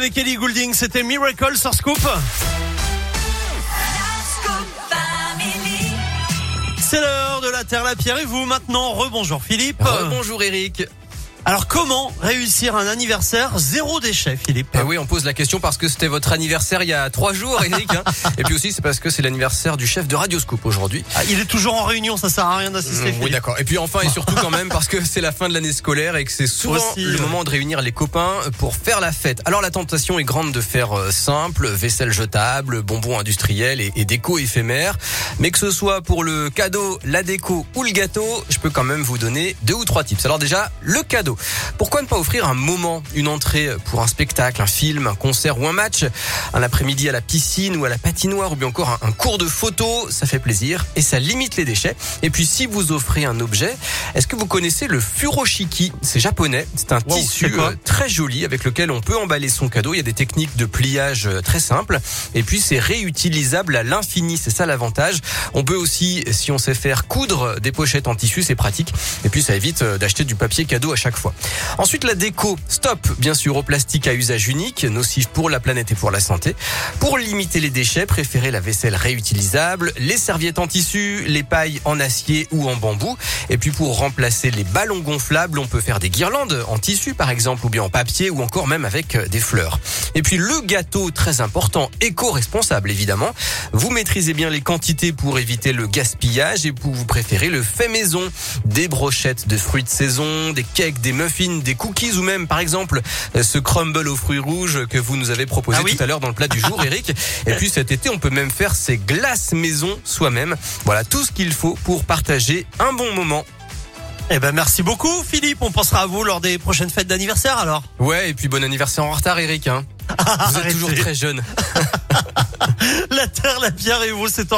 Avec Ellie Goulding, c'était Miracle sur Scoop. C'est l'heure de la Terre, la Pierre et vous maintenant. Rebonjour Philippe. Bonjour Eric. Alors comment réussir un anniversaire zéro déchet Philippe Eh oui, on pose la question parce que c'était votre anniversaire il y a trois jours Eric. hein. Et puis aussi c'est parce que c'est l'anniversaire du chef de Radioscoop aujourd'hui. Ah, Il est toujours en réunion, ça sert à rien d'assister. Mm, Oui d'accord. Et puis enfin et surtout quand même parce que c'est la fin de l'année scolaire et que c'est souvent Aussi, le ouais. moment de réunir les copains pour faire la fête. Alors la tentation est grande de faire euh, simple, vaisselle jetable, bonbons industriels et, et déco éphémère. Mais que ce soit pour le cadeau, la déco ou le gâteau, je peux quand même vous donner deux ou trois tips. Alors déjà, le cadeau. Pourquoi ne pas offrir un moment, une entrée pour un spectacle, un film, un concert ou un match, un après-midi à la piscine ou à la patinoire ou bien encore un, un cours de photo, ça fait plaisir et ça limite les déchets. Et puis si vous offrez un objet, est-ce que vous connaissez le furoshiki? C'est japonais, c'est un Wow, tissu euh, très joli avec lequel on peut emballer son cadeau. Il y a des techniques de pliage euh, très simples et puis c'est réutilisable à l'infini, c'est ça l'avantage. On peut aussi, si on sait faire, coudre des pochettes en tissu, c'est pratique. Et puis ça évite euh, d'acheter du papier cadeau à chaque fois. Ensuite la déco, stop bien sûr au plastique à usage unique, nocif pour la planète et pour la santé. Pour limiter les déchets, préférez la vaisselle réutilisable, les serviettes en tissu, les pailles en acier ou en bambou. Et puis pour remplacer les ballons gonflables, on peut faire des guirlandes en tissu par exemple, ou bien en papier, ou encore même avec euh, des fleurs. Et puis le gâteau, très important, éco-responsable évidemment. Vous maîtrisez bien les quantités pour éviter le gaspillage et pour vous préférez le fait maison. Des brochettes de fruits de saison, des cakes, des muffins, des cookies ou même par exemple ce crumble aux fruits rouges que vous nous avez proposé Ah oui tout à l'heure dans le plat du jour Eric. Et puis cet été on peut même faire ces glaces maison soi-même. Voilà tout ce qu'il faut pour partager un bon moment. Eh ben merci beaucoup Philippe. On pensera à vous lors des prochaines fêtes d'anniversaire alors. Ouais et puis bon anniversaire en retard Eric. Hein. Vous êtes toujours très jeune. La Terre, la Pierre et vous, c'est en